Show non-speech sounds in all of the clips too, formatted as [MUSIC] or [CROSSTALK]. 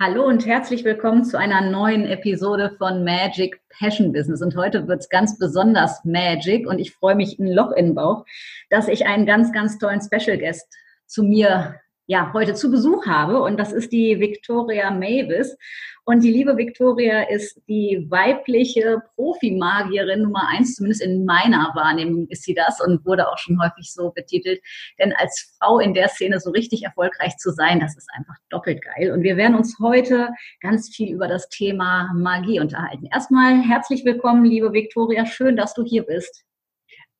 Hallo und herzlich willkommen zu einer neuen Episode von Magic Passion Business. Und heute wird es ganz besonders Magic und ich freue mich ein Loch in den Bauch, dass ich einen ganz, ganz tollen Special Guest zu mir ja, heute zu Besuch habe. Und das ist die Victoria Mavis. Und die liebe Victoria ist die weibliche Profimagierin Nummer eins, zumindest in meiner Wahrnehmung ist sie das und wurde auch schon häufig so betitelt. Denn als Frau in der Szene so richtig erfolgreich zu sein, das ist einfach doppelt geil. Und wir werden uns heute ganz viel über das Thema Magie unterhalten. Erstmal herzlich willkommen, liebe Victoria. Schön, dass du hier bist.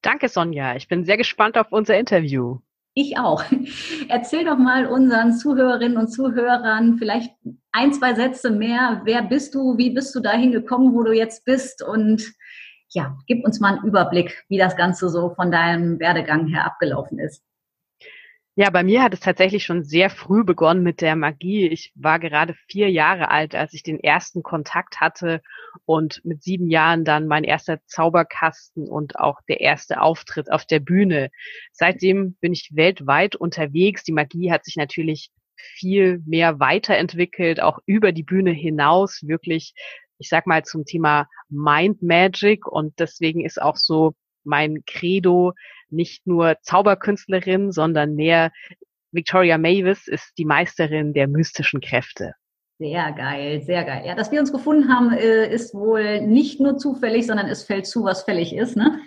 Danke, Sonja. Ich bin sehr gespannt auf unser Interview. Ich auch. Erzähl doch mal unseren Zuhörerinnen und Zuhörern vielleicht ein, zwei Sätze mehr. Wer bist du? Wie bist du dahin gekommen, wo du jetzt bist? Und ja, gib uns mal einen Überblick, wie das Ganze so von deinem Werdegang her abgelaufen ist. Ja, bei mir hat es tatsächlich schon sehr früh begonnen mit der Magie. Ich war gerade vier Jahre alt, als ich den ersten Kontakt hatte und mit sieben Jahren dann mein erster Zauberkasten und auch der erste Auftritt auf der Bühne. Seitdem bin ich weltweit unterwegs. Die Magie hat sich natürlich viel mehr weiterentwickelt, auch über die Bühne hinaus, wirklich, ich sag mal, zum Thema Mind Magic. Und deswegen ist auch so mein Credo, nicht nur Zauberkünstlerin, sondern mehr Victoria Mavis ist die Meisterin der mystischen Kräfte. Sehr geil, sehr geil. Ja, dass wir uns gefunden haben, äh, ist wohl nicht nur zufällig, sondern es fällt zu, was fällig ist, ne?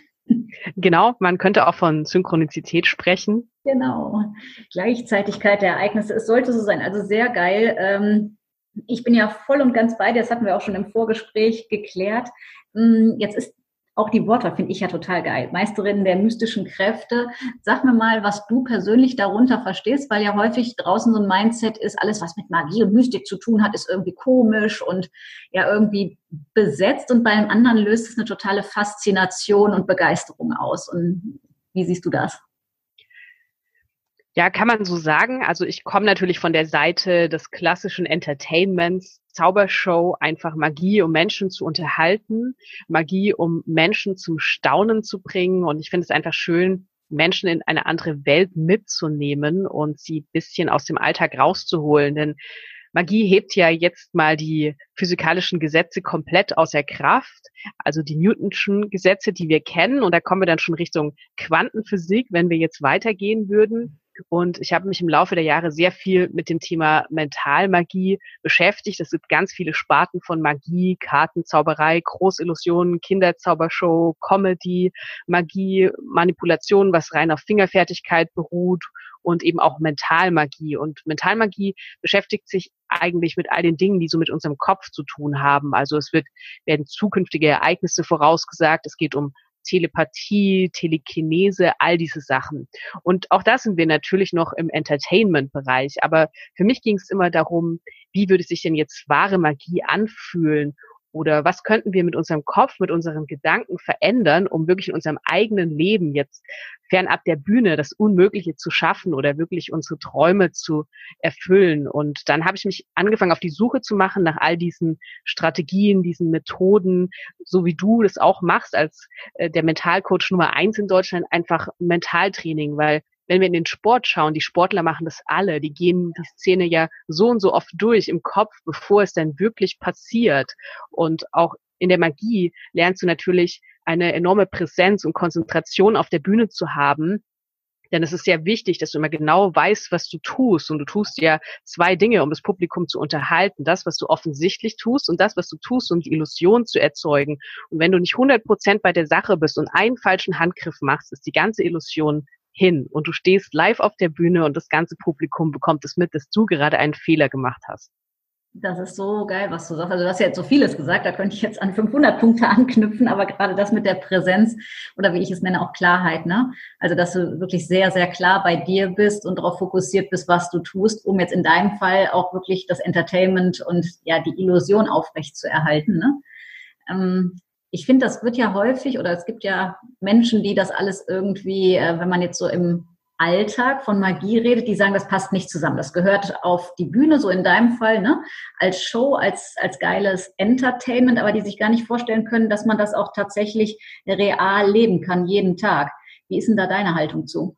Genau, man könnte auch von Synchronizität sprechen. Genau. Gleichzeitigkeit der Ereignisse, es sollte so sein. Also sehr geil. Ähm, ich bin ja voll und ganz bei dir, das hatten wir auch schon im Vorgespräch geklärt. Hm, jetzt ist auch die Worte finde ich ja total geil. Meisterin der mystischen Kräfte. Sag mir mal, was du persönlich darunter verstehst, weil ja häufig draußen so ein Mindset ist, alles, was mit Magie und Mystik zu tun hat, ist irgendwie komisch und ja irgendwie besetzt und bei einem anderen löst es eine totale Faszination und Begeisterung aus. Und wie siehst du das? Ja, kann man so sagen. Also ich komme natürlich von der Seite des klassischen Entertainments, Zaubershow, einfach Magie, um Menschen zu unterhalten, Magie, um Menschen zum Staunen zu bringen. Und ich finde es einfach schön, Menschen in eine andere Welt mitzunehmen und sie bisschen aus dem Alltag rauszuholen. Denn Magie hebt ja jetzt mal die physikalischen Gesetze komplett außer Kraft, also die Newtonschen Gesetze, die wir kennen. Und da kommen wir dann schon Richtung Quantenphysik, wenn wir jetzt weitergehen würden. Und ich habe mich im Laufe der Jahre sehr viel mit dem Thema Mentalmagie beschäftigt. Es gibt ganz viele Sparten von Magie, Kartenzauberei, Großillusionen, Kinderzaubershow, Comedy, Magie, Manipulation, was rein auf Fingerfertigkeit beruht und eben auch Mentalmagie. Und Mentalmagie beschäftigt sich eigentlich mit all den Dingen, die so mit unserem Kopf zu tun haben. Also es wird, werden zukünftige Ereignisse vorausgesagt. Es geht um Telepathie, Telekinese, all diese Sachen. Und auch da sind wir natürlich noch im Entertainment-Bereich. Aber für mich ging es immer darum, wie würde sich denn jetzt wahre Magie anfühlen? Oder was könnten wir mit unserem Kopf, mit unseren Gedanken verändern, um wirklich in unserem eigenen Leben jetzt fernab der Bühne das Unmögliche zu schaffen oder wirklich unsere Träume zu erfüllen. Und dann habe ich mich angefangen, auf die Suche zu machen nach all diesen Strategien, diesen Methoden, so wie du das auch machst als äh, der Mentalcoach Nummer eins in Deutschland, einfach Mentaltraining, weil wenn wir in den Sport schauen, die Sportler machen das alle, die gehen die Szene ja so und so oft durch im Kopf, bevor es dann wirklich passiert. Und auch in der Magie lernst du natürlich eine enorme Präsenz und Konzentration auf der Bühne zu haben. Denn es ist sehr wichtig, dass du immer genau weißt, was du tust. Und du tust ja zwei Dinge, um das Publikum zu unterhalten. Das, was du offensichtlich tust und das, was du tust, um die Illusion zu erzeugen. Und wenn du nicht 100 Prozent bei der Sache bist und einen falschen Handgriff machst, ist die ganze Illusion hin und du stehst live auf der Bühne und das ganze Publikum bekommt es mit, dass du gerade einen Fehler gemacht hast. Das ist so geil, was du sagst. Also du hast ja jetzt so vieles gesagt, da könnte ich jetzt an 500 Punkte anknüpfen, aber gerade das mit der Präsenz oder wie ich es nenne, auch Klarheit, ne? Also dass du wirklich sehr, sehr klar bei dir bist und darauf fokussiert bist, was du tust, um jetzt in deinem Fall auch wirklich das Entertainment und ja die Illusion aufrecht zu erhalten, ne? Ähm, ich finde, das wird ja häufig oder es gibt ja Menschen, die das alles irgendwie, äh, wenn man jetzt so im Alltag von Magie redet, die sagen, das passt nicht zusammen. Das gehört auf die Bühne, so in deinem Fall, ne? als Show, als, als geiles Entertainment, aber die sich gar nicht vorstellen können, dass man das auch tatsächlich real leben kann, jeden Tag. Wie ist denn da deine Haltung zu?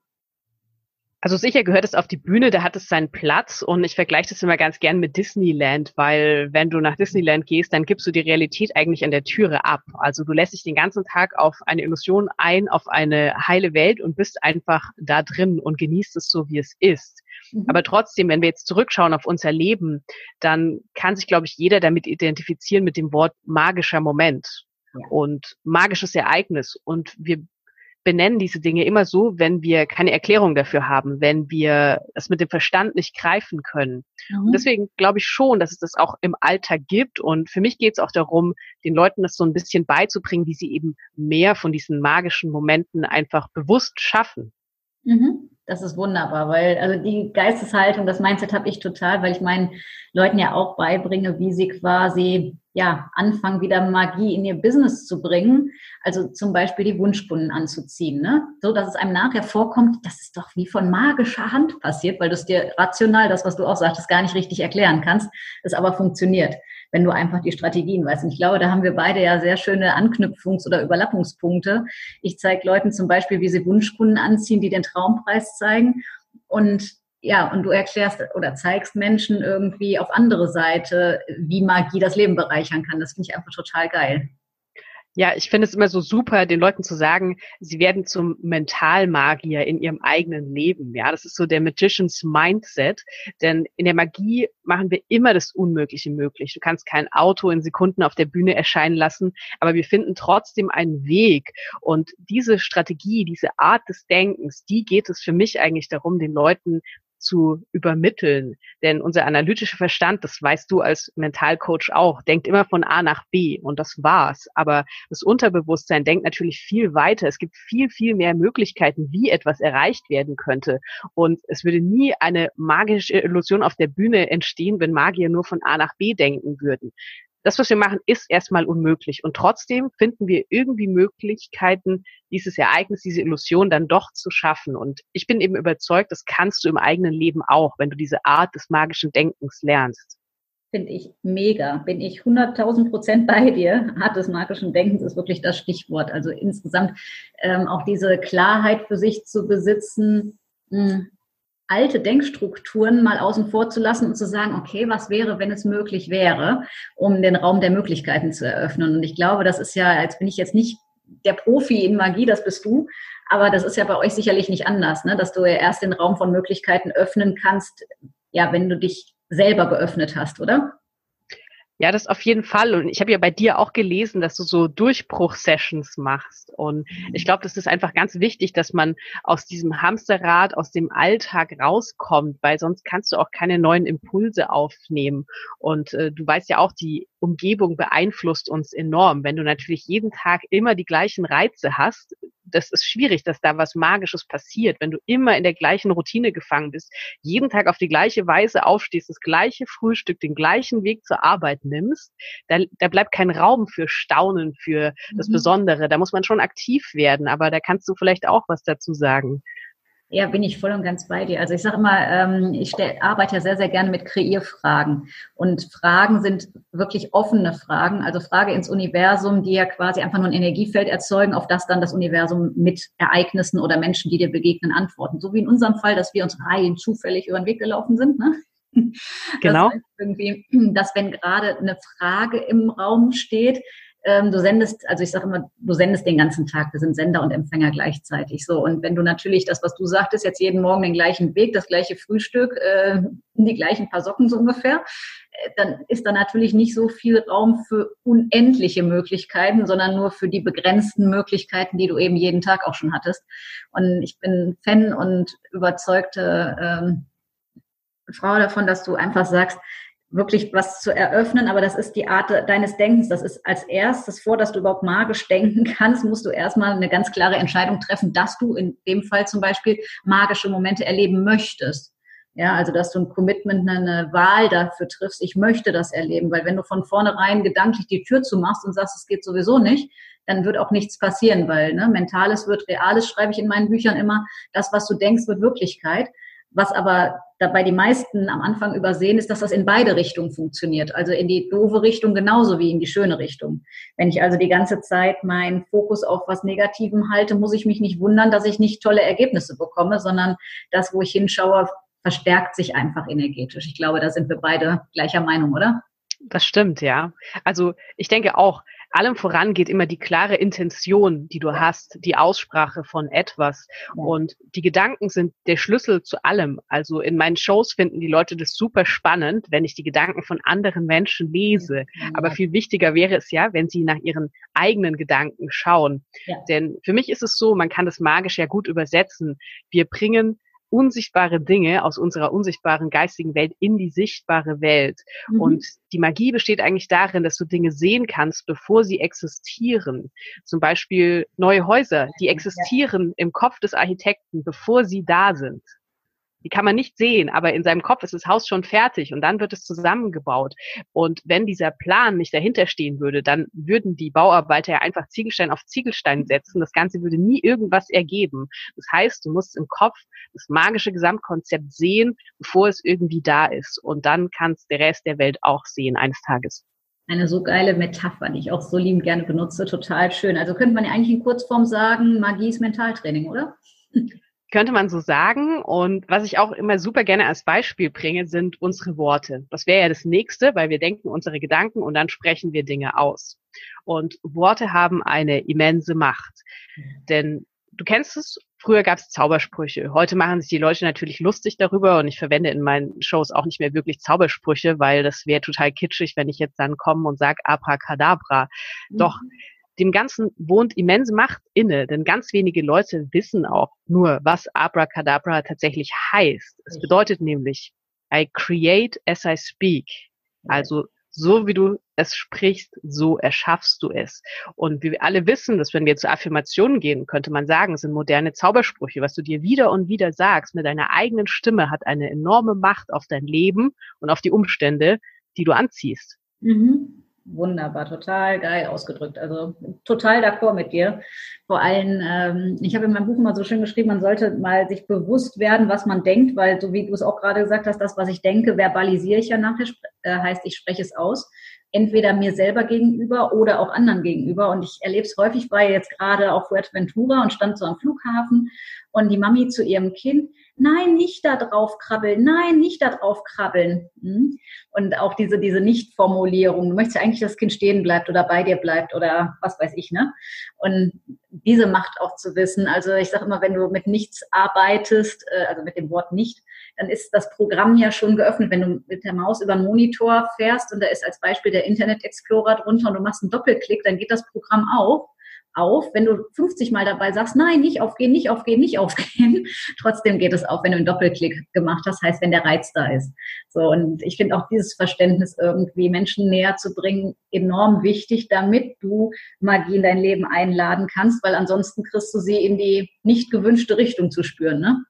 Also sicher gehört es auf die Bühne, da hat es seinen Platz und ich vergleiche das immer ganz gern mit Disneyland, weil wenn du nach Disneyland gehst, dann gibst du die Realität eigentlich an der Türe ab. Also du lässt dich den ganzen Tag auf eine Illusion ein, auf eine heile Welt und bist einfach da drin und genießt es so, wie es ist. Mhm. Aber trotzdem, wenn wir jetzt zurückschauen auf unser Leben, dann kann sich, glaube ich, jeder damit identifizieren mit dem Wort magischer Moment. Und magisches Ereignis. Und wir benennen diese Dinge immer so, wenn wir keine Erklärung dafür haben, wenn wir es mit dem Verstand nicht greifen können. Mhm. Und deswegen glaube ich schon, dass es das auch im Alltag gibt. Und für mich geht es auch darum, den Leuten das so ein bisschen beizubringen, wie sie eben mehr von diesen magischen Momenten einfach bewusst schaffen. Mhm. Das ist wunderbar, weil also die Geisteshaltung, das Mindset habe ich total, weil ich meinen Leuten ja auch beibringe, wie sie quasi ja anfangen, wieder Magie in ihr Business zu bringen. Also zum Beispiel die Wunschkunden anzuziehen, ne? so dass es einem nachher vorkommt, das ist doch wie von magischer Hand passiert, weil du es dir rational, das was du auch sagtest, gar nicht richtig erklären kannst, es aber funktioniert wenn du einfach die Strategien weißt. Und ich glaube, da haben wir beide ja sehr schöne Anknüpfungs- oder Überlappungspunkte. Ich zeige Leuten zum Beispiel, wie sie Wunschkunden anziehen, die den Traumpreis zeigen. Und ja, und du erklärst oder zeigst Menschen irgendwie auf andere Seite, wie Magie das Leben bereichern kann. Das finde ich einfach total geil. Ja, ich finde es immer so super, den Leuten zu sagen, sie werden zum Mentalmagier in ihrem eigenen Leben. Ja, das ist so der Magician's Mindset. Denn in der Magie machen wir immer das Unmögliche möglich. Du kannst kein Auto in Sekunden auf der Bühne erscheinen lassen, aber wir finden trotzdem einen Weg. Und diese Strategie, diese Art des Denkens, die geht es für mich eigentlich darum, den Leuten zu übermitteln. Denn unser analytischer Verstand, das weißt du als Mentalcoach auch, denkt immer von A nach B und das war's. Aber das Unterbewusstsein denkt natürlich viel weiter. Es gibt viel, viel mehr Möglichkeiten, wie etwas erreicht werden könnte. Und es würde nie eine magische Illusion auf der Bühne entstehen, wenn Magier nur von A nach B denken würden das, was wir machen, ist erstmal unmöglich. Und trotzdem finden wir irgendwie Möglichkeiten, dieses Ereignis, diese Illusion dann doch zu schaffen. Und ich bin eben überzeugt, das kannst du im eigenen Leben auch, wenn du diese Art des magischen Denkens lernst. Finde ich mega. Bin ich 100.000 Prozent bei dir. Art des magischen Denkens ist wirklich das Stichwort. Also insgesamt ähm, auch diese Klarheit für sich zu besitzen, hm, alte Denkstrukturen mal außen vor zu lassen und zu sagen, okay, was wäre, wenn es möglich wäre, um den Raum der Möglichkeiten zu eröffnen. Und ich glaube, das ist ja, als bin ich jetzt nicht der Profi in Magie, das bist du, aber das ist ja bei euch sicherlich nicht anders, ne? dass du ja erst den Raum von Möglichkeiten öffnen kannst, ja, wenn du dich selber geöffnet hast, oder? Ja, das auf jeden Fall. Und ich habe ja bei dir auch gelesen, dass du so Durchbruchsessions machst. Und ich glaube, das ist einfach ganz wichtig, dass man aus diesem Hamsterrad, aus dem Alltag rauskommt, weil sonst kannst du auch keine neuen Impulse aufnehmen. Und äh, du weißt ja auch, die Umgebung beeinflusst uns enorm. Wenn du natürlich jeden Tag immer die gleichen Reize hast, das ist schwierig, dass da was Magisches passiert. Wenn du immer in der gleichen Routine gefangen bist, jeden Tag auf die gleiche Weise aufstehst, das gleiche Frühstück, den gleichen Weg zur Arbeit nimmst, da, da bleibt kein Raum für Staunen, für das mhm. Besondere. Da muss man schon aktiv werden, aber da kannst du vielleicht auch was dazu sagen. Ja, bin ich voll und ganz bei dir. Also ich sage immer, ähm, ich arbeite ja sehr, sehr gerne mit Kreierfragen. Und Fragen sind wirklich offene Fragen, also Frage ins Universum, die ja quasi einfach nur ein Energiefeld erzeugen, auf das dann das Universum mit Ereignissen oder Menschen, die dir begegnen, antworten. So wie in unserem Fall, dass wir uns rein zufällig über den Weg gelaufen sind. Ne? Genau. Das heißt irgendwie, dass wenn gerade eine Frage im Raum steht, ähm, du sendest, also ich sage immer, du sendest den ganzen Tag. Wir sind Sender und Empfänger gleichzeitig. So und wenn du natürlich das, was du sagtest, jetzt jeden Morgen den gleichen Weg, das gleiche Frühstück, äh, die gleichen paar Socken so ungefähr, äh, dann ist da natürlich nicht so viel Raum für unendliche Möglichkeiten, sondern nur für die begrenzten Möglichkeiten, die du eben jeden Tag auch schon hattest. Und ich bin Fan und überzeugte ähm, Frau davon, dass du einfach sagst, wirklich was zu eröffnen, aber das ist die Art deines Denkens. Das ist als erstes vor, dass du überhaupt magisch denken kannst, musst du erstmal eine ganz klare Entscheidung treffen, dass du in dem Fall zum Beispiel magische Momente erleben möchtest. Ja, also dass du ein Commitment, eine Wahl dafür triffst, ich möchte das erleben, weil wenn du von vornherein gedanklich die Tür zumachst und sagst, es geht sowieso nicht, dann wird auch nichts passieren, weil ne, Mentales wird Reales, schreibe ich in meinen Büchern immer, das, was du denkst, wird Wirklichkeit. Was aber dabei die meisten am Anfang übersehen, ist, dass das in beide Richtungen funktioniert. Also in die doofe Richtung genauso wie in die schöne Richtung. Wenn ich also die ganze Zeit meinen Fokus auf was Negativem halte, muss ich mich nicht wundern, dass ich nicht tolle Ergebnisse bekomme, sondern das, wo ich hinschaue, verstärkt sich einfach energetisch. Ich glaube, da sind wir beide gleicher Meinung, oder? Das stimmt, ja. Also ich denke auch, allem voran geht immer die klare Intention, die du hast, die Aussprache von etwas. Und die Gedanken sind der Schlüssel zu allem. Also in meinen Shows finden die Leute das super spannend, wenn ich die Gedanken von anderen Menschen lese. Aber viel wichtiger wäre es ja, wenn sie nach ihren eigenen Gedanken schauen. Ja. Denn für mich ist es so, man kann das magisch ja gut übersetzen. Wir bringen unsichtbare Dinge aus unserer unsichtbaren geistigen Welt in die sichtbare Welt. Mhm. Und die Magie besteht eigentlich darin, dass du Dinge sehen kannst, bevor sie existieren. Zum Beispiel neue Häuser, die existieren im Kopf des Architekten, bevor sie da sind. Die kann man nicht sehen, aber in seinem Kopf ist das Haus schon fertig und dann wird es zusammengebaut. Und wenn dieser Plan nicht dahinter stehen würde, dann würden die Bauarbeiter ja einfach Ziegelstein auf Ziegelstein setzen. Das Ganze würde nie irgendwas ergeben. Das heißt, du musst im Kopf das magische Gesamtkonzept sehen, bevor es irgendwie da ist. Und dann kannst der Rest der Welt auch sehen eines Tages. Eine so geile Metapher, die ich auch so liebend gerne benutze. Total schön. Also könnte man ja eigentlich in Kurzform sagen, Magie ist Mentaltraining, oder? Könnte man so sagen. Und was ich auch immer super gerne als Beispiel bringe, sind unsere Worte. Das wäre ja das nächste, weil wir denken unsere Gedanken und dann sprechen wir Dinge aus. Und Worte haben eine immense Macht. Denn du kennst es, früher gab es Zaubersprüche. Heute machen sich die Leute natürlich lustig darüber und ich verwende in meinen Shows auch nicht mehr wirklich Zaubersprüche, weil das wäre total kitschig, wenn ich jetzt dann komme und sage Abracadabra. Mhm. Doch dem Ganzen wohnt immense Macht inne, denn ganz wenige Leute wissen auch nur, was Abracadabra tatsächlich heißt. Es bedeutet nämlich, I create as I speak. Also so wie du es sprichst, so erschaffst du es. Und wir alle wissen, dass wenn wir zu Affirmationen gehen, könnte man sagen, es sind moderne Zaubersprüche. Was du dir wieder und wieder sagst mit deiner eigenen Stimme, hat eine enorme Macht auf dein Leben und auf die Umstände, die du anziehst. Mhm. Wunderbar, total geil ausgedrückt. Also total d'accord mit dir. Vor allem, ähm, ich habe in meinem Buch mal so schön geschrieben, man sollte mal sich bewusst werden, was man denkt, weil so wie du es auch gerade gesagt hast, das, was ich denke, verbalisiere ich ja nachher, äh, heißt, ich spreche es aus. Entweder mir selber gegenüber oder auch anderen gegenüber. Und ich erlebe es häufig, war jetzt gerade auf Fuerteventura und stand so am Flughafen und die Mami zu ihrem Kind, nein, nicht da drauf krabbeln, nein, nicht da drauf krabbeln. Hm? Und auch diese, diese Nicht-Formulierung, du möchtest ja eigentlich, dass das Kind stehen bleibt oder bei dir bleibt oder was weiß ich, ne? Und diese Macht auch zu wissen, also ich sage immer, wenn du mit nichts arbeitest, äh, also mit dem Wort nicht, dann ist das Programm ja schon geöffnet. Wenn du mit der Maus über einen Monitor fährst und da ist als Beispiel der Internet Explorer drunter und du machst einen Doppelklick, dann geht das Programm auf auf, wenn du 50 Mal dabei sagst, nein, nicht aufgehen, nicht aufgehen, nicht aufgehen. [LAUGHS] Trotzdem geht es auf, wenn du einen Doppelklick gemacht hast, heißt, wenn der Reiz da ist. So, und ich finde auch dieses Verständnis irgendwie Menschen näher zu bringen enorm wichtig, damit du Magie in dein Leben einladen kannst, weil ansonsten kriegst du sie in die nicht gewünschte Richtung zu spüren, ne?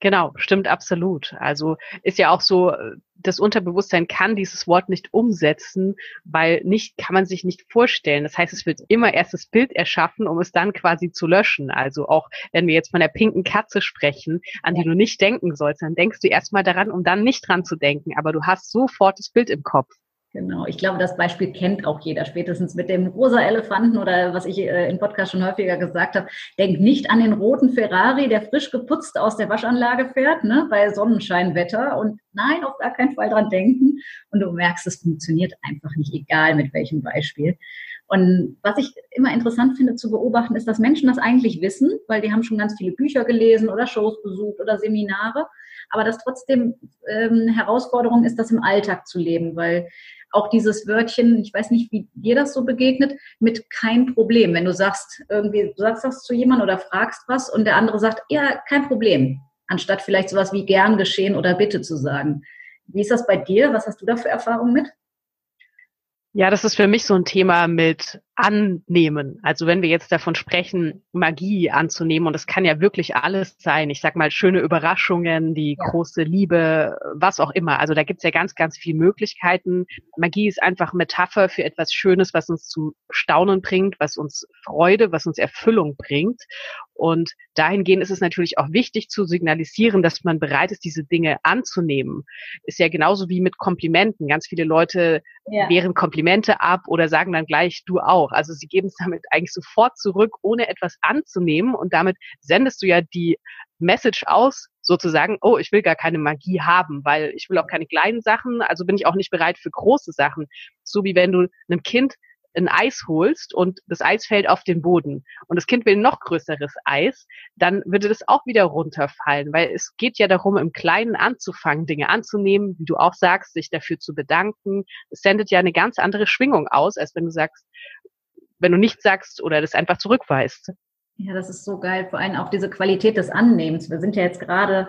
Genau, stimmt absolut. Also ist ja auch so, das Unterbewusstsein kann dieses Wort nicht umsetzen, weil nicht, kann man sich nicht vorstellen. Das heißt, es wird immer erst das Bild erschaffen, um es dann quasi zu löschen. Also auch wenn wir jetzt von der pinken Katze sprechen, an die du nicht denken sollst, dann denkst du erstmal daran, um dann nicht dran zu denken. Aber du hast sofort das Bild im Kopf. Genau, ich glaube, das Beispiel kennt auch jeder, spätestens mit dem rosa Elefanten oder was ich äh, im Podcast schon häufiger gesagt habe. Denk nicht an den roten Ferrari, der frisch geputzt aus der Waschanlage fährt, ne, bei Sonnenscheinwetter. Und nein, auf gar keinen Fall dran denken. Und du merkst, es funktioniert einfach nicht, egal mit welchem Beispiel. Und was ich immer interessant finde zu beobachten, ist, dass Menschen das eigentlich wissen, weil die haben schon ganz viele Bücher gelesen oder Shows besucht oder Seminare. Aber dass trotzdem ähm, Herausforderung ist, das im Alltag zu leben, weil auch dieses Wörtchen, ich weiß nicht, wie dir das so begegnet, mit kein Problem. Wenn du sagst, irgendwie, du sagst das zu jemandem oder fragst was und der andere sagt, ja, kein Problem, anstatt vielleicht sowas wie gern geschehen oder bitte zu sagen. Wie ist das bei dir? Was hast du da für Erfahrungen mit? Ja, das ist für mich so ein Thema mit annehmen. Also wenn wir jetzt davon sprechen, Magie anzunehmen, und das kann ja wirklich alles sein, ich sag mal schöne Überraschungen, die ja. große Liebe, was auch immer. Also da gibt's ja ganz, ganz viele Möglichkeiten. Magie ist einfach Metapher für etwas Schönes, was uns zum Staunen bringt, was uns Freude, was uns Erfüllung bringt. Und dahingehend ist es natürlich auch wichtig zu signalisieren, dass man bereit ist, diese Dinge anzunehmen. Ist ja genauso wie mit Komplimenten. Ganz viele Leute ja. wehren Komplimente ab oder sagen dann gleich, du auch auch. Also sie geben es [LAUGHS] damit eigentlich sofort zurück, ohne etwas anzunehmen. Und damit sendest du ja die Message aus, sozusagen, oh, ich will gar keine Magie haben, weil ich will auch keine kleinen Sachen, also bin ich auch nicht bereit für große Sachen. So wie wenn du einem Kind ein Eis holst und das Eis fällt auf den Boden und das Kind will noch größeres Eis, dann würde das auch wieder runterfallen, weil es geht ja darum, im Kleinen anzufangen, Dinge anzunehmen, wie du auch sagst, sich dafür zu bedanken. Es sendet ja eine ganz andere Schwingung aus, als wenn du sagst, wenn du nichts sagst oder das einfach zurückweist. Ja, das ist so geil. Vor allem auch diese Qualität des Annehmens. Wir sind ja jetzt gerade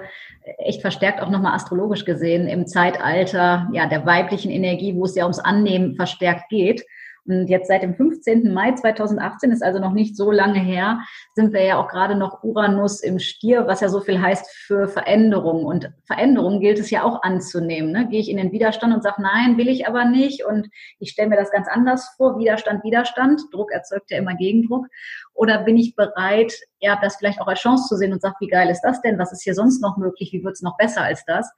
echt verstärkt auch nochmal astrologisch gesehen im Zeitalter ja, der weiblichen Energie, wo es ja ums Annehmen verstärkt geht. Und jetzt seit dem 15. Mai 2018, ist also noch nicht so lange her, sind wir ja auch gerade noch Uranus im Stier, was ja so viel heißt für Veränderung. Und Veränderung gilt es ja auch anzunehmen. Ne? Gehe ich in den Widerstand und sage, nein, will ich aber nicht. Und ich stelle mir das ganz anders vor. Widerstand, Widerstand. Druck erzeugt ja immer Gegendruck. Oder bin ich bereit, ja, das vielleicht auch als Chance zu sehen und sage, wie geil ist das denn? Was ist hier sonst noch möglich? Wie wird es noch besser als das?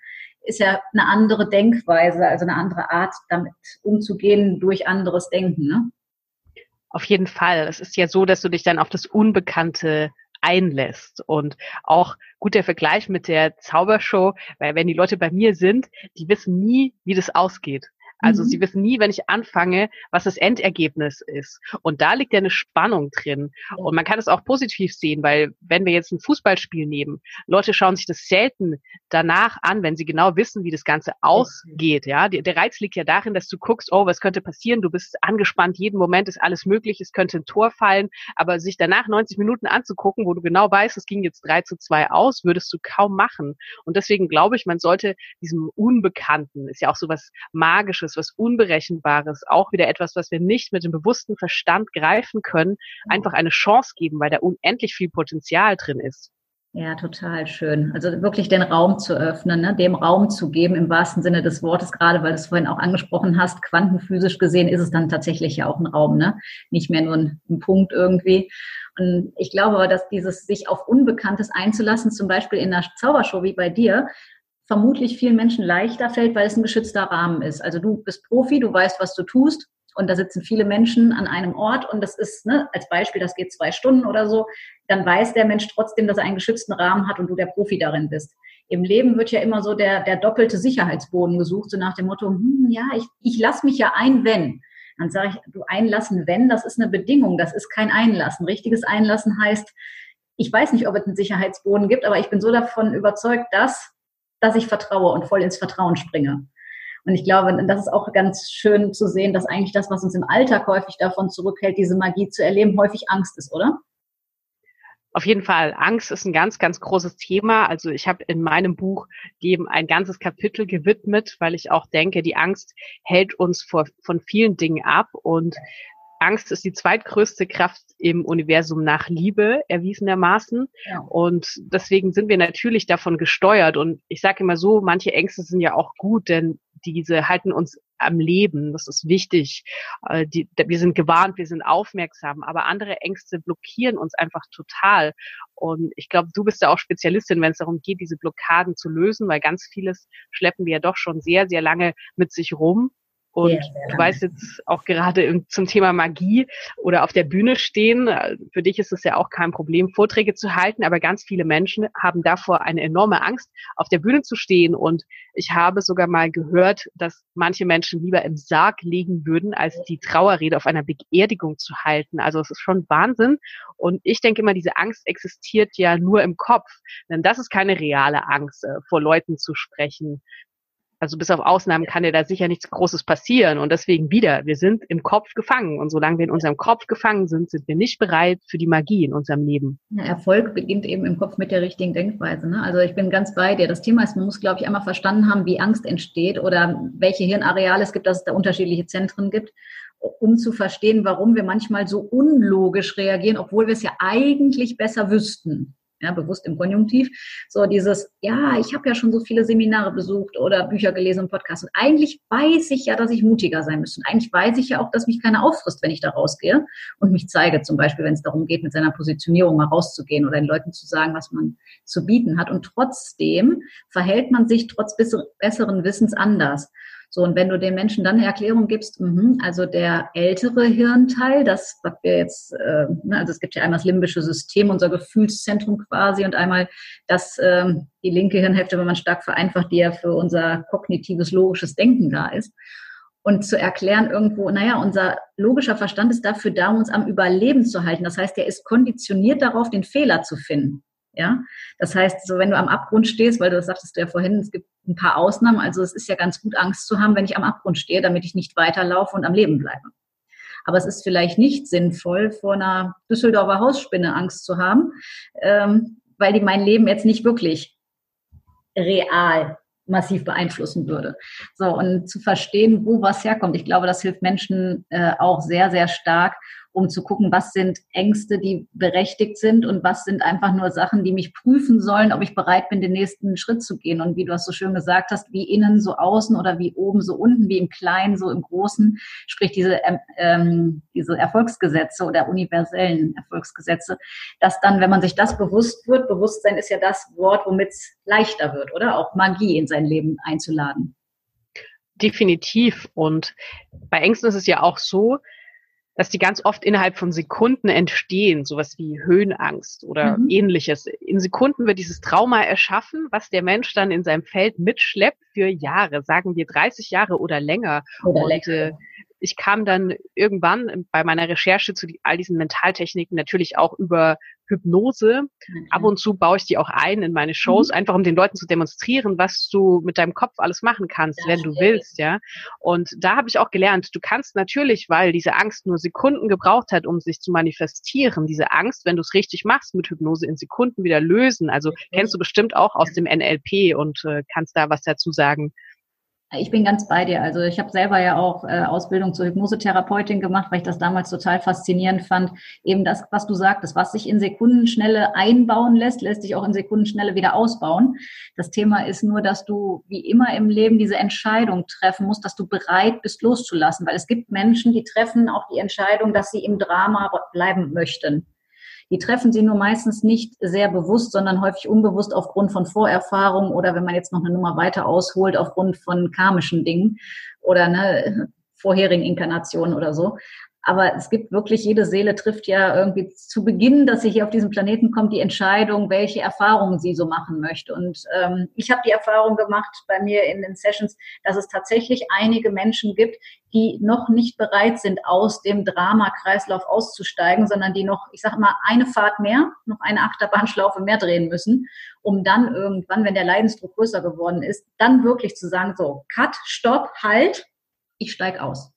Ist ja eine andere Denkweise, also eine andere Art, damit umzugehen durch anderes Denken. Ne? Auf jeden Fall. Es ist ja so, dass du dich dann auf das Unbekannte einlässt. Und auch gut der Vergleich mit der Zaubershow, weil wenn die Leute bei mir sind, die wissen nie, wie das ausgeht. Also mhm. sie wissen nie, wenn ich anfange, was das Endergebnis ist. Und da liegt ja eine Spannung drin. Und man kann es auch positiv sehen, weil wenn wir jetzt ein Fußballspiel nehmen, Leute schauen sich das selten danach an, wenn sie genau wissen, wie das Ganze ausgeht. Ja, der Reiz liegt ja darin, dass du guckst, oh, was könnte passieren? Du bist angespannt, jeden Moment ist alles möglich, es könnte ein Tor fallen, aber sich danach 90 Minuten anzugucken, wo du genau weißt, es ging jetzt 3 zu 2 aus, würdest du kaum machen. Und deswegen glaube ich, man sollte diesem Unbekannten, ist ja auch so was Magisches, Unbekanntes, was Unberechenbares, auch wieder etwas, was wir nicht mit dem bewussten Verstand greifen können, einfach eine Chance geben, weil da unendlich viel Potenzial drin ist. Ja, total schön. Also wirklich den Raum zu öffnen, ne? dem Raum zu geben im wahrsten Sinne des Wortes, gerade weil du es vorhin auch angesprochen hast, quantenphysisch gesehen ist es dann tatsächlich ja auch ein Raum, ne? Nicht mehr nur ein, ein Punkt irgendwie. Und ich glaube aber, dass dieses sich auf Unbekanntes einzulassen, zum Beispiel in einer Zaubershow wie bei dir, vermutlich vielen Menschen leichter fällt, weil es ein geschützter Rahmen ist. Also du bist Profi, du weißt, was du tust und da sitzen viele Menschen an einem Ort und das ist, ne, als Beispiel, das geht zwei Stunden oder so, dann weiß der Mensch trotzdem, dass er einen geschützten Rahmen hat und du der Profi darin bist. Im Leben wird ja immer so der, der doppelte Sicherheitsboden gesucht, so nach dem Motto, hm, ja, ich, ich lasse mich ja ein, wenn. Dann sage ich, du einlassen, wenn, das ist eine Bedingung, das ist kein Einlassen. Richtiges Einlassen heißt, ich weiß nicht, ob es einen Sicherheitsboden gibt, aber ich bin so davon überzeugt, dass dass ich vertraue und voll ins Vertrauen springe. Und ich glaube, das ist auch ganz schön zu sehen, dass eigentlich das, was uns im Alltag häufig davon zurückhält, diese Magie zu erleben, häufig Angst ist, oder? Auf jeden Fall. Angst ist ein ganz, ganz großes Thema. Also ich habe in meinem Buch eben ein ganzes Kapitel gewidmet, weil ich auch denke, die Angst hält uns vor, von vielen Dingen ab und Angst ist die zweitgrößte Kraft im Universum nach Liebe, erwiesenermaßen. Ja. Und deswegen sind wir natürlich davon gesteuert. Und ich sage immer so, manche Ängste sind ja auch gut, denn diese halten uns am Leben. Das ist wichtig. Äh, die, wir sind gewarnt, wir sind aufmerksam, aber andere Ängste blockieren uns einfach total. Und ich glaube, du bist ja auch Spezialistin, wenn es darum geht, diese Blockaden zu lösen, weil ganz vieles schleppen wir ja doch schon sehr, sehr lange mit sich rum. Und ja, du weißt jetzt auch gerade zum Thema Magie oder auf der Bühne stehen. Für dich ist es ja auch kein Problem, Vorträge zu halten, aber ganz viele Menschen haben davor eine enorme Angst, auf der Bühne zu stehen. Und ich habe sogar mal gehört, dass manche Menschen lieber im Sarg liegen würden, als die Trauerrede auf einer Beerdigung zu halten. Also es ist schon Wahnsinn. Und ich denke immer, diese Angst existiert ja nur im Kopf. Denn das ist keine reale Angst, äh, vor Leuten zu sprechen Also bis auf Ausnahmen kann dir da sicher nichts Großes passieren. Und deswegen wieder, wir sind im Kopf gefangen. Und solange wir in unserem Kopf gefangen sind, sind wir nicht bereit für die Magie in unserem Leben. Ja, Erfolg beginnt eben im Kopf mit der richtigen Denkweise. Ne? Also ich bin ganz bei dir. Das Thema ist, man muss, glaube ich, einmal verstanden haben, wie Angst entsteht oder welche Hirnareale es gibt, dass es da unterschiedliche Zentren gibt um zu verstehen, warum wir manchmal so unlogisch reagieren, obwohl wir es ja eigentlich besser wüssten ja, bewusst im Konjunktiv, so dieses, ja, ich habe ja schon so viele Seminare besucht oder Bücher gelesen und Podcasts. Und eigentlich weiß ich ja, dass ich mutiger sein müsste. Und eigentlich weiß ich ja auch, dass mich keiner auffrisst, wenn ich da rausgehe und mich zeige, zum Beispiel, wenn es darum geht, mit seiner Positionierung mal rauszugehen oder den Leuten zu sagen, was man zu bieten hat. Und trotzdem verhält man sich trotz besseren Wissens anders. So, und wenn du den Menschen dann eine Erklärung gibst, mh, also der ältere Hirnteil, das, was wir jetzt, äh, ne, also es gibt ja einmal das limbische System, unser Gefühlszentrum quasi, und einmal das, äh, die linke Hirnhälfte, wenn man stark vereinfacht, die ja für unser kognitives, logisches Denken da ist. Und zu erklären irgendwo, naja, unser logischer Verstand ist dafür da, uns am Überleben zu halten. Das heißt, er ist konditioniert darauf, den Fehler zu finden. Ja, das heißt, so wenn du am Abgrund stehst, weil du das sagtest ja vorhin, es gibt ein paar Ausnahmen. Also es ist ja ganz gut, Angst zu haben, wenn ich am Abgrund stehe, damit ich nicht weiterlaufe und am Leben bleibe. Aber es ist vielleicht nicht sinnvoll, vor einer Düsseldorfer Hausspinne Angst zu haben, ähm, weil die mein Leben jetzt nicht wirklich real massiv beeinflussen würde. So, und zu verstehen, wo was herkommt, ich glaube, das hilft Menschen äh, auch sehr, sehr stark, um zu gucken, was sind Ängste, die berechtigt sind und was sind einfach nur Sachen, die mich prüfen sollen, ob ich bereit bin, den nächsten Schritt zu gehen. Und wie du es so schön gesagt hast, wie innen so außen oder wie oben so unten, wie im Kleinen so im Großen, sprich diese, ähm, ähm, diese Erfolgsgesetze oder universellen Erfolgsgesetze, dass dann, wenn man sich das bewusst wird, Bewusstsein ist ja das Wort, womit es leichter wird, oder? Auch Magie in sein Leben einzuladen. Definitiv. Und bei Ängsten ist es ja auch so, dass die ganz oft innerhalb von Sekunden entstehen, sowas wie Höhenangst oder mhm. ähnliches. In Sekunden wird dieses Trauma erschaffen, was der Mensch dann in seinem Feld mitschleppt für Jahre, sagen wir 30 Jahre oder länger. Oder Und länger. Äh, ich kam dann irgendwann bei meiner Recherche zu all diesen Mentaltechniken natürlich auch über Hypnose. Mhm. Ab und zu baue ich die auch ein in meine Shows, mhm. einfach um den Leuten zu demonstrieren, was du mit deinem Kopf alles machen kannst, das wenn du willst, ja. Und da habe ich auch gelernt, du kannst natürlich, weil diese Angst nur Sekunden gebraucht hat, um sich zu manifestieren, diese Angst, wenn du es richtig machst mit Hypnose in Sekunden wieder lösen. Also kennst du bestimmt auch aus dem NLP und äh, kannst da was dazu sagen. Ich bin ganz bei dir. Also ich habe selber ja auch äh, Ausbildung zur Hypnosetherapeutin gemacht, weil ich das damals total faszinierend fand. Eben das, was du sagtest, was sich in Sekundenschnelle einbauen lässt, lässt sich auch in Sekundenschnelle wieder ausbauen. Das Thema ist nur, dass du wie immer im Leben diese Entscheidung treffen musst, dass du bereit bist loszulassen. Weil es gibt Menschen, die treffen auch die Entscheidung, dass sie im Drama bleiben möchten. Die treffen sie nur meistens nicht sehr bewusst, sondern häufig unbewusst aufgrund von Vorerfahrungen oder wenn man jetzt noch eine Nummer weiter ausholt, aufgrund von karmischen Dingen oder ne, vorherigen Inkarnationen oder so. Aber es gibt wirklich, jede Seele trifft ja irgendwie zu Beginn, dass sie hier auf diesen Planeten kommt, die Entscheidung, welche Erfahrungen sie so machen möchte. Und ähm, ich habe die Erfahrung gemacht bei mir in den Sessions, dass es tatsächlich einige Menschen gibt, die noch nicht bereit sind, aus dem Drama-Kreislauf auszusteigen, sondern die noch, ich sage mal, eine Fahrt mehr, noch eine Achterbahnschlaufe mehr drehen müssen, um dann irgendwann, wenn der Leidensdruck größer geworden ist, dann wirklich zu sagen, so, Cut, Stopp, Halt, ich steig aus.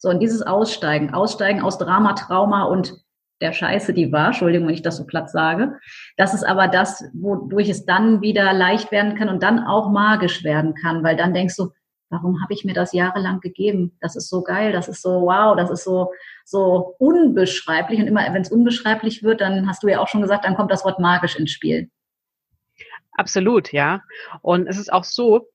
So, und dieses Aussteigen, Aussteigen aus Drama, Trauma und der Scheiße, die war, Entschuldigung, wenn ich das so platt sage, das ist aber das, wodurch es dann wieder leicht werden kann und dann auch magisch werden kann, weil dann denkst du, warum habe ich mir das jahrelang gegeben? Das ist so geil, das ist so wow, das ist so so unbeschreiblich und immer wenn es unbeschreiblich wird, dann hast du ja auch schon gesagt, dann kommt das Wort magisch ins Spiel. Absolut, ja. Und es ist auch so,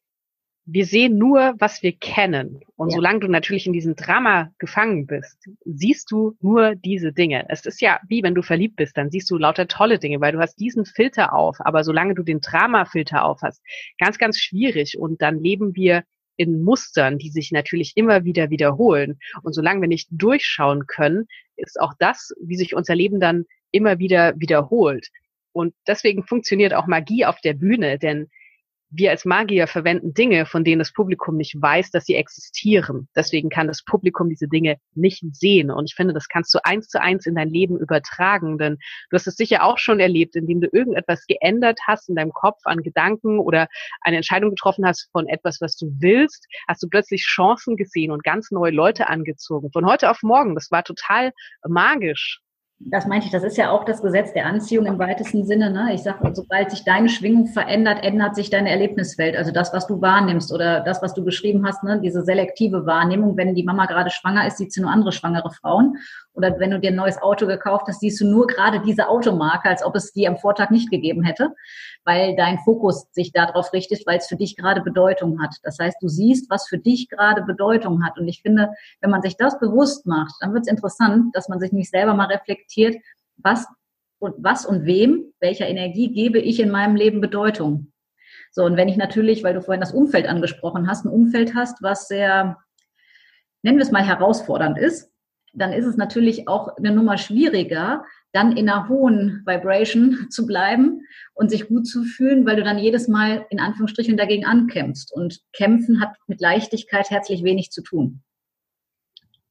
wir sehen nur, was wir kennen. Und ja. solange du natürlich in diesem Drama gefangen bist, siehst du nur diese Dinge. Es ist ja wie wenn du verliebt bist, dann siehst du lauter tolle Dinge, weil du hast diesen Filter auf. Aber solange du den Drama-Filter auf hast, ganz, ganz schwierig. Und dann leben wir in Mustern, die sich natürlich immer wieder wiederholen. Und solange wir nicht durchschauen können, ist auch das, wie sich unser Leben dann immer wieder wiederholt. Und deswegen funktioniert auch Magie auf der Bühne, denn wir als Magier verwenden Dinge, von denen das Publikum nicht weiß, dass sie existieren. Deswegen kann das Publikum diese Dinge nicht sehen. Und ich finde, das kannst du eins zu eins in dein Leben übertragen, denn du hast es sicher auch schon erlebt, indem du irgendetwas geändert hast in deinem Kopf an Gedanken oder eine Entscheidung getroffen hast von etwas, was du willst, hast du plötzlich Chancen gesehen und ganz neue Leute angezogen. Von heute auf morgen. Das war total magisch das meinte ich, das ist ja auch das Gesetz der Anziehung im weitesten Sinne. Ne? Ich sage, sobald sich deine Schwingung verändert, ändert sich deine Erlebniswelt. Also das, was du wahrnimmst oder das, was du beschrieben hast, ne? diese selektive Wahrnehmung. Wenn die Mama gerade schwanger ist, sieht sie nur andere schwangere Frauen. Oder wenn du dir ein neues Auto gekauft hast, siehst du nur gerade diese Automarke, als ob es die am Vortag nicht gegeben hätte, weil dein Fokus sich darauf richtet, weil es für dich gerade Bedeutung hat. Das heißt, du siehst, was für dich gerade Bedeutung hat. Und ich finde, wenn man sich das bewusst macht, dann wird es interessant, dass man sich nicht selber mal reflektiert, was und was und wem, welcher Energie gebe ich in meinem Leben Bedeutung. So, und wenn ich natürlich, weil du vorhin das Umfeld angesprochen hast, ein Umfeld hast, was sehr, nennen wir es mal, herausfordernd ist, dann ist es natürlich auch eine Nummer schwieriger, dann in einer hohen Vibration [LAUGHS] zu bleiben und sich gut zu fühlen, weil du dann jedes Mal in Anführungsstrichen dagegen ankämpfst. Und kämpfen hat mit Leichtigkeit herzlich wenig zu tun.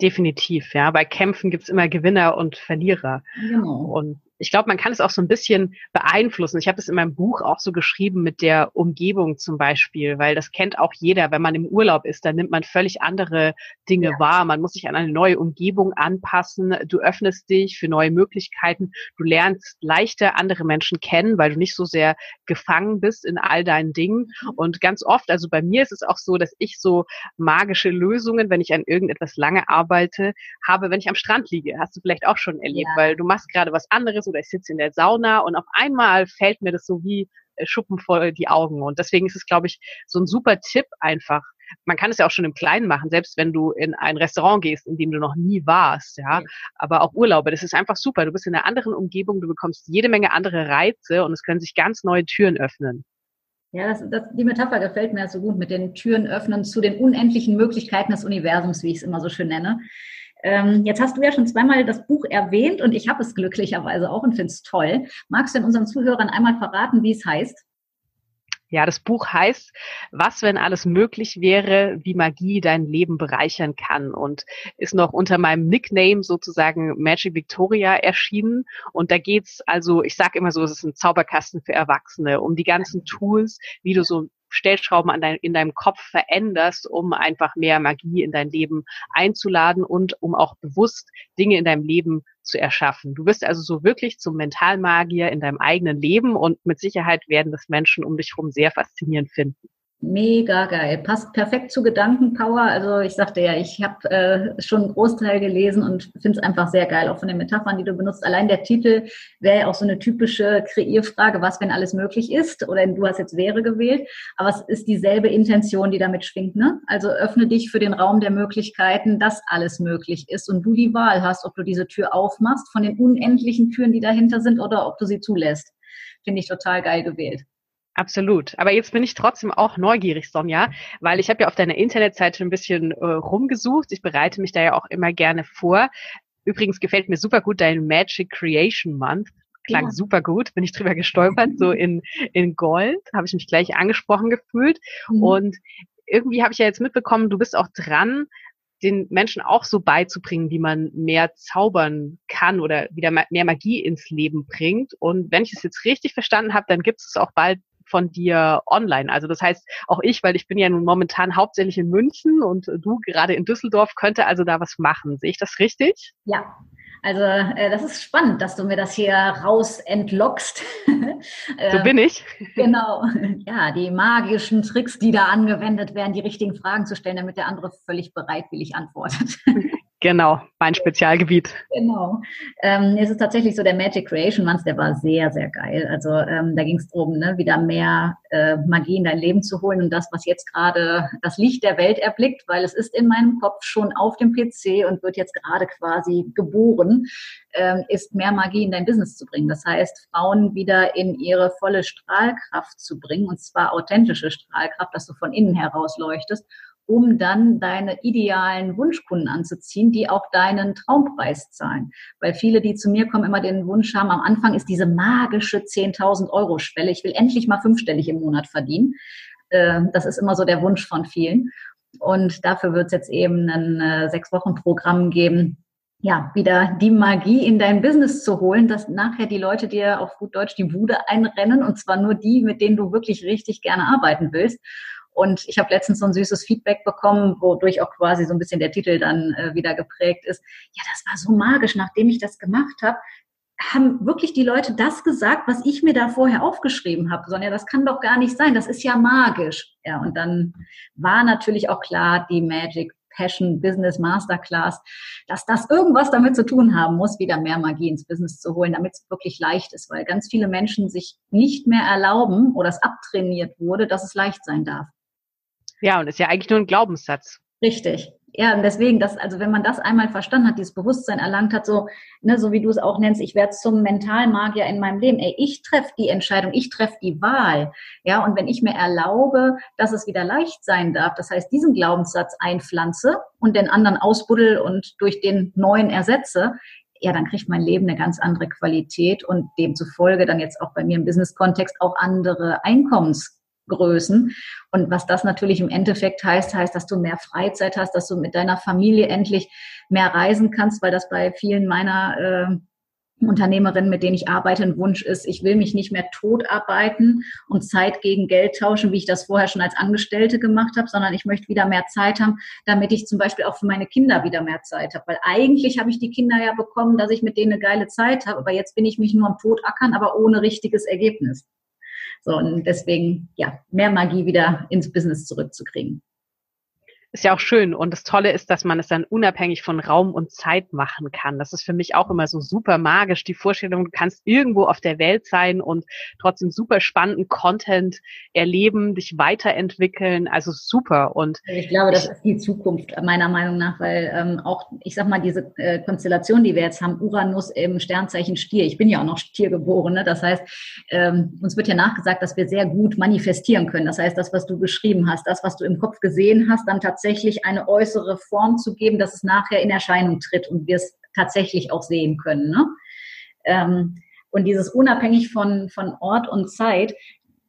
Definitiv, ja. Bei Kämpfen gibt's immer Gewinner und Verlierer. Genau. Und ich glaube, man kann es auch so ein bisschen beeinflussen. Ich habe es in meinem Buch auch so geschrieben mit der Umgebung zum Beispiel, weil das kennt auch jeder. Wenn man im Urlaub ist, dann nimmt man völlig andere Dinge ja. wahr. Man muss sich an eine neue Umgebung anpassen. Du öffnest dich für neue Möglichkeiten. Du lernst leichter andere Menschen kennen, weil du nicht so sehr gefangen bist in all deinen Dingen. Und ganz oft, also bei mir ist es auch so, dass ich so magische Lösungen, wenn ich an irgendetwas lange arbeite, habe, wenn ich am Strand liege. Hast du vielleicht auch schon erlebt, ja. weil du machst gerade was anderes ist oder ich sitze in der Sauna und auf einmal fällt mir das so wie äh, Schuppen vor die Augen. Und deswegen ist es, glaube ich, so ein super Tipp einfach. Man kann es ja auch schon im Kleinen machen, selbst wenn du in ein Restaurant gehst, in dem du noch nie warst, ja. Aber auch Urlaube, das ist einfach super. Du bist in einer anderen Umgebung, du bekommst jede Menge andere Reize und es können sich ganz neue Türen öffnen. Ja, das, das, die Metapher gefällt mir so gut mit den Türen öffnen zu den unendlichen Möglichkeiten des Universums, wie ich es immer so schön nenne. Ähm, jetzt hast du ja schon zweimal das Buch erwähnt und ich habe es glücklicherweise auch und finde es toll. Magst du denn unseren Zuhörern einmal verraten, wie es heißt? Ja, das Buch heißt, was, wenn alles möglich wäre, wie Magie dein Leben bereichern kann und ist noch unter meinem Nickname sozusagen Magic Victoria erschienen. Und da geht's also, ich sage immer so, es ist ein Zauberkasten für Erwachsene, um die ganzen Tools, wie du so Stellschrauben an dein, in deinem Kopf veränderst, um einfach mehr Magie in dein Leben einzuladen und um auch bewusst Dinge in deinem Leben zu erschaffen. Du bist also so wirklich zum Mentalmagier in deinem eigenen Leben und mit Sicherheit werden das Menschen um dich herum sehr faszinierend finden. Mega geil. Passt perfekt zu Gedankenpower. Also ich sagte ja, ich habe äh, schon einen Großteil gelesen und finde es einfach sehr geil, auch von den Metaphern, die du benutzt. Allein der Titel wäre ja auch so eine typische Kreierfrage, was, wenn alles möglich ist? Oder du hast jetzt wäre gewählt, aber es ist dieselbe Intention, die damit schwingt. Ne? Also öffne dich für den Raum der Möglichkeiten, dass alles möglich ist und du die Wahl hast, ob du diese Tür aufmachst von den unendlichen Türen, die dahinter sind, oder ob du sie zulässt. Finde ich total geil gewählt. Absolut. Aber jetzt bin ich trotzdem auch neugierig, Sonja, weil ich habe ja auf deiner Internetseite ein bisschen äh, rumgesucht. Ich bereite mich da ja auch immer gerne vor. Übrigens gefällt mir super gut dein Magic Creation Month. Klang ja. super gut, bin ich drüber gestolpert, so [LAUGHS] in, in Gold, habe ich mich gleich angesprochen gefühlt. Mhm. Und irgendwie habe ich ja jetzt mitbekommen, du bist auch dran, den Menschen auch so beizubringen, wie man mehr zaubern kann oder wieder mehr Magie ins Leben bringt. Und wenn ich es jetzt richtig verstanden habe, dann gibt es auch bald von dir online. Also das heißt, auch ich, weil ich bin ja nun momentan hauptsächlich in München und du gerade in Düsseldorf, könnte also da was machen. Sehe ich das richtig? Ja, also äh, das ist spannend, dass du mir das hier raus entlockst. [LAUGHS] so bin ich. [LAUGHS] genau. Ja, die magischen Tricks, die da angewendet werden, die richtigen Fragen zu stellen, damit der andere völlig bereitwillig antwortet. [LAUGHS] Genau, mein Spezialgebiet. Genau. Ähm, es ist tatsächlich so, der Magic Creation Month, der war sehr, sehr geil. Also ähm, da ging es darum, ne, wieder mehr äh, Magie in dein Leben zu holen und das, was jetzt gerade das Licht der Welt erblickt, weil es ist in meinem Kopf schon auf dem PC und wird jetzt gerade quasi geboren, ähm, ist mehr Magie in dein Business zu bringen. Das heißt, Frauen wieder in ihre volle Strahlkraft zu bringen und zwar authentische Strahlkraft, dass du von innen heraus leuchtest um dann deine idealen Wunschkunden anzuziehen, die auch deinen Traumpreis zahlen. Weil viele, die zu mir kommen, immer den Wunsch haben, am Anfang ist diese magische 10.000 Euro Schwelle. Ich will endlich mal fünfstellig im Monat verdienen. Äh, das ist immer so der Wunsch von vielen. Und dafür wird es jetzt eben ein äh, Sechs-Wochen-Programm geben, ja, wieder die Magie in dein Business zu holen, dass nachher die Leute dir auf gut Deutsch die Bude einrennen und zwar nur die, mit denen du wirklich richtig gerne arbeiten willst. Und ich habe letztens so ein süßes Feedback bekommen, wodurch auch quasi so ein bisschen der Titel dann äh, wieder geprägt ist. Ja, das war so magisch, nachdem ich das gemacht habe, haben wirklich die Leute das gesagt, was ich mir da vorher aufgeschrieben habe. Sonja, das kann doch gar nicht sein, das ist ja magisch. Ja, und dann war natürlich auch klar, die Magic Passion Business Masterclass, dass das irgendwas damit zu tun haben muss, wieder mehr Magie ins Business zu holen, damit es wirklich leicht ist, weil ganz viele Menschen sich nicht mehr erlauben oder es abtrainiert wurde, dass es leicht sein darf. Ja, und ist ja eigentlich nur ein Glaubenssatz. Richtig. Ja, und deswegen, das, also wenn man das einmal verstanden hat, dieses Bewusstsein erlangt hat, so, ne, so wie du es auch nennst, ich werde zum Mentalmagier in meinem Leben. Ey, ich treffe die Entscheidung, ich treffe die Wahl. Ja, und wenn ich mir erlaube, dass es wieder leicht sein darf, das heißt, diesen Glaubenssatz einpflanze und den anderen ausbuddel und durch den neuen ersetze, ja, dann kriegt mein Leben eine ganz andere Qualität und demzufolge dann jetzt auch bei mir im Business-Kontext auch andere Einkommens Größen. Und was das natürlich im Endeffekt heißt, heißt, dass du mehr Freizeit hast, dass du mit deiner Familie endlich mehr reisen kannst, weil das bei vielen meiner äh, Unternehmerinnen, mit denen ich arbeite, ein Wunsch ist, ich will mich nicht mehr tot arbeiten und Zeit gegen Geld tauschen, wie ich das vorher schon als Angestellte gemacht habe, sondern ich möchte wieder mehr Zeit haben, damit ich zum Beispiel auch für meine Kinder wieder mehr Zeit habe. Weil eigentlich habe ich die Kinder ja bekommen, dass ich mit denen eine geile Zeit habe, aber jetzt bin ich mich nur am Tod ackern, aber ohne richtiges Ergebnis. So, und deswegen, ja, mehr Magie wieder ins Business zurückzukriegen ist ja auch schön. Und das Tolle ist, dass man es dann unabhängig von Raum und Zeit machen kann. Das ist für mich auch immer so super magisch. Die Vorstellung, du kannst irgendwo auf der Welt sein und trotzdem super spannenden Content erleben, dich weiterentwickeln. Also super. Und ich glaube, das ist die Zukunft meiner Meinung nach, weil ähm, auch, ich sag mal, diese äh, Konstellation, die wir jetzt haben, Uranus im Sternzeichen Stier. Ich bin ja auch noch Stiergeborene. Das heißt, ähm, uns wird ja nachgesagt, dass wir sehr gut manifestieren können. Das heißt, das, was du beschrieben hast, das, was du im Kopf gesehen hast, dann tatsächlich tatsächlich eine äußere Form zu geben, dass es nachher in Erscheinung tritt und wir es tatsächlich auch sehen können. Ne? Ähm, und dieses unabhängig von, von Ort und Zeit,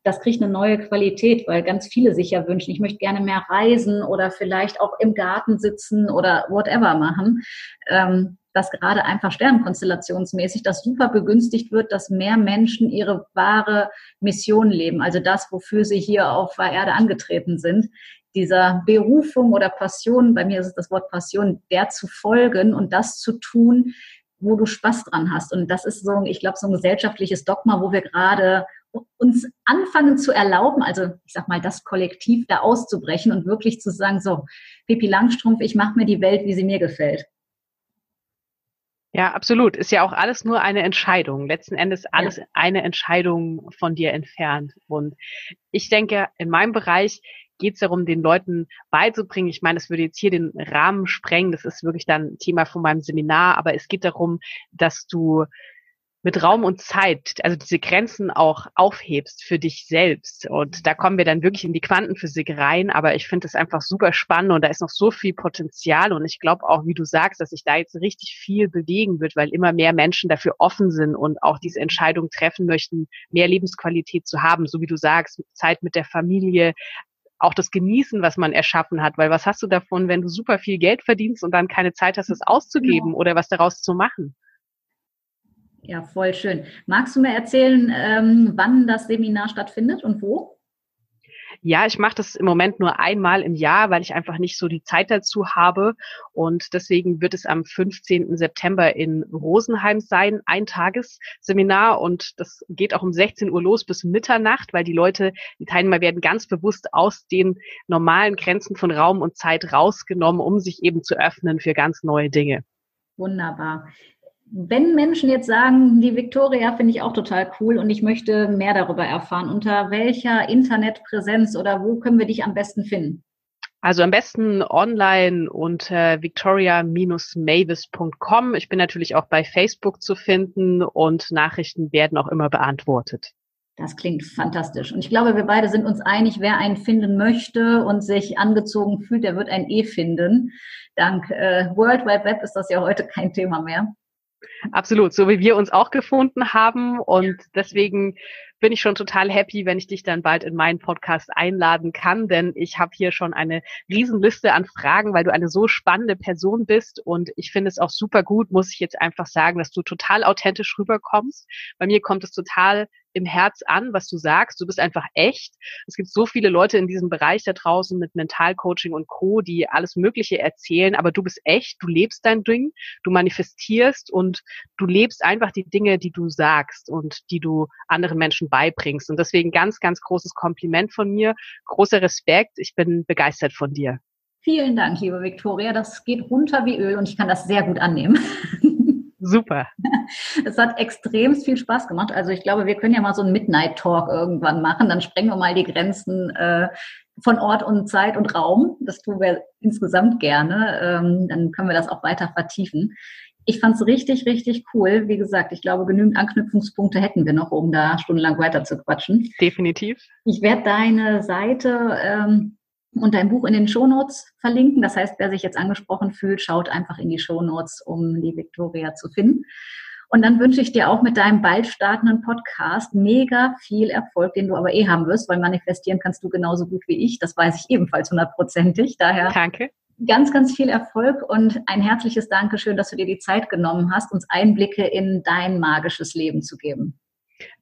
das kriegt eine neue Qualität, weil ganz viele sich ja wünschen, ich möchte gerne mehr reisen oder vielleicht auch im Garten sitzen oder whatever machen. Ähm, dass gerade einfach sternkonstellationsmäßig das super begünstigt wird, dass mehr Menschen ihre wahre Mission leben, also das, wofür sie hier auf der Erde angetreten sind, dieser Berufung oder Passion, bei mir ist es das Wort Passion, der zu folgen und das zu tun, wo du Spaß dran hast. Und das ist so, ich glaube, so ein gesellschaftliches Dogma, wo wir gerade uns anfangen zu erlauben, also ich sag mal, das Kollektiv da auszubrechen und wirklich zu sagen, so, Pipi Langstrumpf, ich mache mir die Welt, wie sie mir gefällt. Ja, absolut. Ist ja auch alles nur eine Entscheidung. Letzten Endes alles ja. eine Entscheidung von dir entfernt. Und ich denke, in meinem Bereich geht es darum, den Leuten beizubringen. Ich meine, es würde jetzt hier den Rahmen sprengen. Das ist wirklich dann Thema von meinem Seminar. Aber es geht darum, dass du mit Raum und Zeit, also diese Grenzen auch aufhebst für dich selbst. Und da kommen wir dann wirklich in die Quantenphysik rein. Aber ich finde es einfach super spannend und da ist noch so viel Potenzial. Und ich glaube auch, wie du sagst, dass sich da jetzt richtig viel bewegen wird, weil immer mehr Menschen dafür offen sind und auch diese Entscheidung treffen möchten, mehr Lebensqualität zu haben. So wie du sagst, Zeit mit der Familie, auch das Genießen, was man erschaffen hat. Weil was hast du davon, wenn du super viel Geld verdienst und dann keine Zeit hast, es auszugeben genau. oder was daraus zu machen? Ja, voll schön. Magst du mir erzählen, ähm, wann das Seminar stattfindet und wo? Ja, ich mache das im Moment nur einmal im Jahr, weil ich einfach nicht so die Zeit dazu habe. Und deswegen wird es am 15. September in Rosenheim sein, ein Tagesseminar. Und das geht auch um 16 Uhr los bis Mitternacht, weil die Leute, die Teilnehmer werden ganz bewusst aus den normalen Grenzen von Raum und Zeit rausgenommen, um sich eben zu öffnen für ganz neue Dinge. Wunderbar wenn Menschen jetzt sagen, die Victoria finde ich auch total cool und ich möchte mehr darüber erfahren, unter welcher Internetpräsenz oder wo können wir dich am besten finden? Also am besten online unter victoria-mavis.com. Ich bin natürlich auch bei Facebook zu finden und Nachrichten werden auch immer beantwortet. Das klingt fantastisch. Und ich glaube, wir beide sind uns einig, wer einen finden möchte und sich angezogen fühlt, der wird einen eh finden. Dank äh, World Wide Web ist das ja heute kein Thema mehr. Absolut, so wie wir uns auch gefunden haben. Und deswegen bin ich schon total happy, wenn ich dich dann bald in meinen Podcast einladen kann, denn ich habe hier schon eine Riesenliste an Fragen, weil du eine so spannende Person bist und ich finde es auch super gut, muss ich jetzt einfach sagen, dass du total authentisch rüberkommst. Bei mir kommt es total im Herz an, was du sagst. Du bist einfach echt. Es gibt so viele Leute in diesem Bereich da draußen mit Mentalcoaching und Co., die alles Mögliche erzählen, aber du bist echt, du lebst dein Ding, du manifestierst und du lebst einfach die Dinge, die du sagst und die du anderen Menschen beibringst. Und deswegen ganz, ganz großes Kompliment von mir, großer Respekt. Ich bin begeistert von dir. Vielen Dank, liebe Viktoria. Das geht runter wie Öl und ich kann das sehr gut annehmen. [LAUGHS] Super. [LAUGHS] Es hat extrem viel Spaß gemacht. Also ich glaube, wir können ja mal so einen Midnight Talk irgendwann machen. Dann sprengen wir mal die Grenzen äh, von Ort und Zeit und Raum. Das tun wir insgesamt gerne. Ähm, dann können wir das auch weiter vertiefen. Ich fand es richtig, richtig cool. Wie gesagt, ich glaube, genügend Anknüpfungspunkte hätten wir noch, um da stundenlang weiter zu quatschen. Definitiv. Ich werde deine Seite ähm, und dein Buch in den Shownotes verlinken. Das heißt, wer sich jetzt angesprochen fühlt, schaut einfach in die Shownotes, um die Victoria zu finden. Und dann wünsche ich dir auch mit deinem bald startenden Podcast mega viel Erfolg, den du aber eh haben wirst, weil manifestieren kannst du genauso gut wie ich. Das weiß ich ebenfalls hundertprozentig. Daher Danke. ganz, ganz viel Erfolg und ein herzliches Dankeschön, dass du dir die Zeit genommen hast, uns Einblicke in dein magisches Leben zu geben.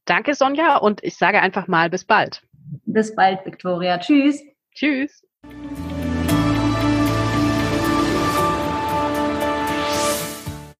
Danke, Sonja, und ich sage einfach mal bis bald. Bis bald, Victoria. Tschüss. Tschüss.